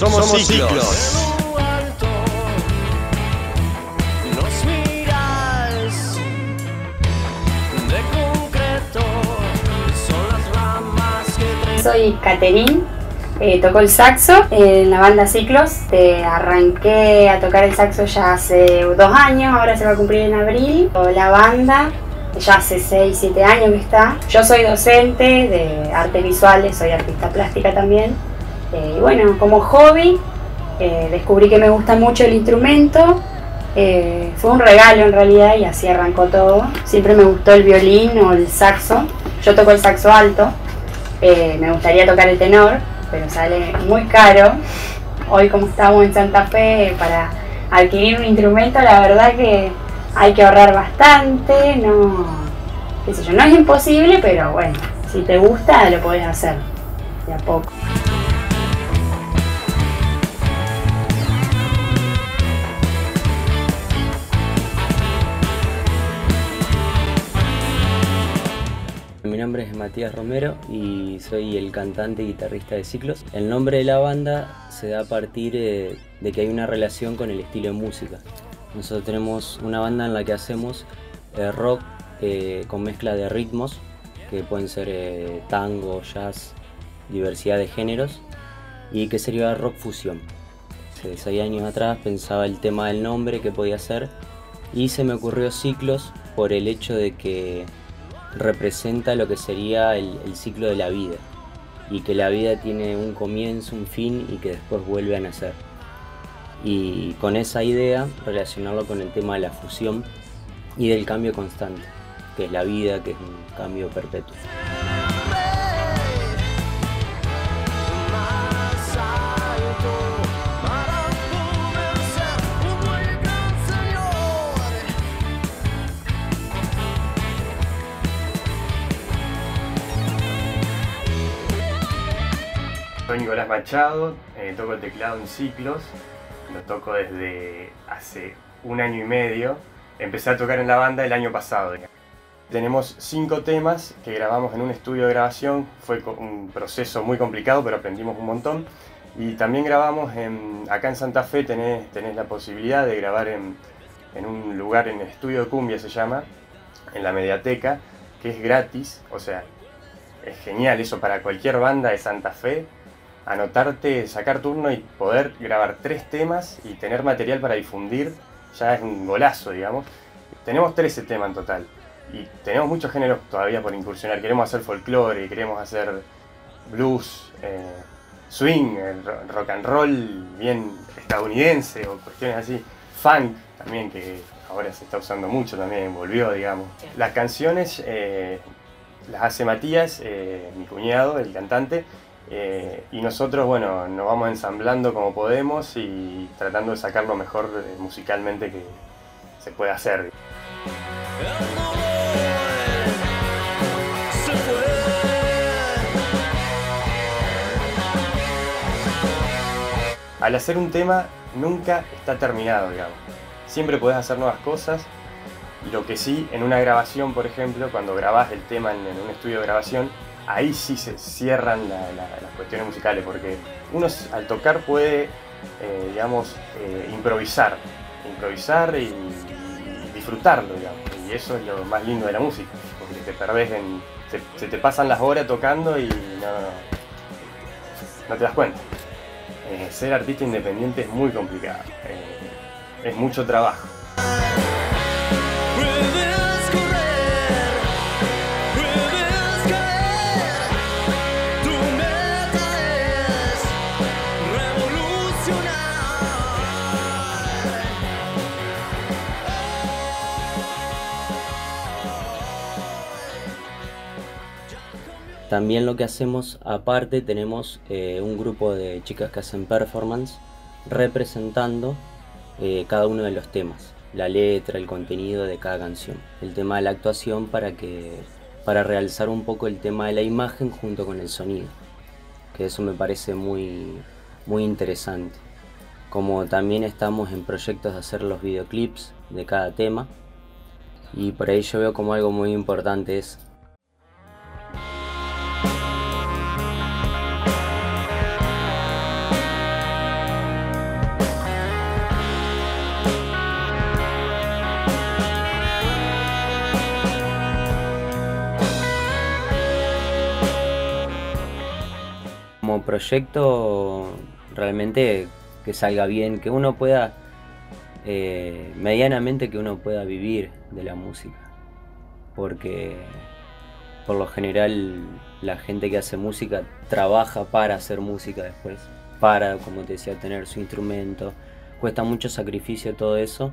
Somos, ciclos. Soy Caterín, eh, toco el saxo en la banda Ciclos. Eh, arranqué a tocar el saxo ya hace dos años, ahora se va a cumplir en abril. La banda ya hace 6, 7 años que está. Yo soy docente de artes visuales, soy artista plástica también. Eh, y bueno, como hobby descubrí que me gusta mucho el instrumento. fue un regalo en realidad y así arrancó todo. Siempre me gustó el violín o el saxo. Yo toco el saxo alto. me gustaría tocar el tenor, pero sale muy caro. Hoy como estamos en Santa Fe, para adquirir un instrumento, la verdad que hay que ahorrar bastante, no, qué no es imposible, pero bueno, si te gusta lo puedes hacer de a poco. Nombre es Matías Romero y soy el cantante y guitarrista de Ciclos. El nombre de la banda se da a partir eh, de que hay una relación con el estilo de música. Nosotros tenemos una banda en la que hacemos eh, rock eh, con mezcla de ritmos, que pueden ser tango, jazz, diversidad de géneros, y que sería rock fusión. Hace seis años atrás pensaba el tema del nombre que podía ser y se me ocurrió Ciclos por el hecho de que representa lo que sería el, ciclo de la vida y que la vida tiene un comienzo, un fin y que después vuelve a nacer. Y con esa idea relacionarlo con el tema de la fusión y del cambio constante, que es la vida, que es un cambio perpetuo. Soy Nicolás Machado, eh, toco el teclado en ciclos, lo toco desde hace un año y medio. Empecé a tocar en la banda el año pasado. Tenemos cinco temas que grabamos en un estudio de grabación, fue un proceso muy complicado pero aprendimos un montón. Y también grabamos acá en Santa Fe, tenés, la posibilidad de grabar en, en un lugar, en el estudio de cumbia se llama, en la mediateca, que es gratis, o sea, es genial eso para cualquier banda de Santa Fe, anotarte, sacar turno y poder grabar tres temas y tener material para difundir, ya es un golazo, digamos. Tenemos 13 temas en total y tenemos muchos géneros todavía por incursionar. Queremos hacer folclore, queremos hacer blues, eh, swing, rock and roll bien estadounidense o cuestiones así, funk también que ahora se está usando mucho también, volvió digamos. Las canciones eh, las hace Matías, eh, mi cuñado, el cantante, eh, y nosotros, bueno, nos vamos ensamblando como podemos y tratando de sacar lo mejor eh, musicalmente que se puede hacer. Al hacer un tema nunca está terminado, digamos. Siempre puedes hacer nuevas cosas. Lo que sí, en una grabación, por ejemplo, cuando grabás el tema en un estudio de grabación, ahí sí se cierran las cuestiones musicales, porque uno al tocar puede, eh, digamos, eh, improvisar, improvisar y, disfrutarlo, digamos. Y eso es lo más lindo de la música, porque te perdés en... Se, te pasan las horas tocando y no, no te das cuenta. Eh, ser artista independiente es muy complicado, es mucho trabajo. También lo que hacemos aparte tenemos eh, un grupo de chicas que hacen performance representando eh, cada uno de los temas, la letra, el contenido de cada canción, el tema de la actuación para que para realzar un poco el tema de la imagen junto con el sonido, que eso me parece muy muy interesante. Como también estamos en proyectos de hacer los videoclips de cada tema y por ahí yo veo como algo muy importante es como proyecto realmente que salga bien, que uno pueda, eh, medianamente que uno pueda vivir de la música. Porque por lo general la gente que hace música trabaja para hacer música después, para, como te decía, tener su instrumento. Cuesta mucho sacrificio todo eso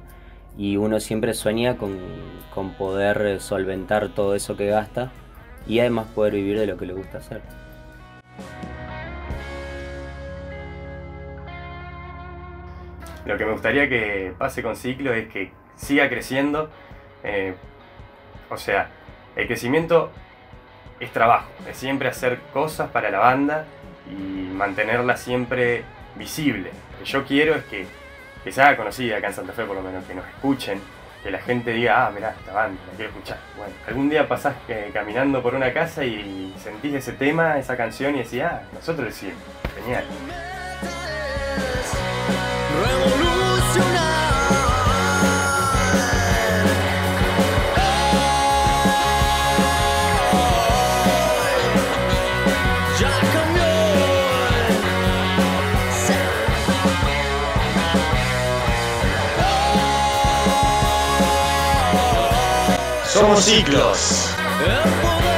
y uno siempre sueña con, con poder solventar todo eso que gasta y además poder vivir de lo que le gusta hacer. Lo que me gustaría que pase con Ciclo es que siga creciendo. eh, o sea, el crecimiento es trabajo, es siempre hacer cosas para la banda y mantenerla siempre visible. Lo que yo quiero es que, que se haga conocida acá en Santa Fe, por lo menos, que nos escuchen, que la gente diga, ah, mirá, esta banda, la quiero escuchar. Bueno, algún día pasás eh, caminando por una casa y sentís ese tema, esa canción y decís, ah, nosotros lo hicimos. Genial. Somos ciclos. ¿Eh?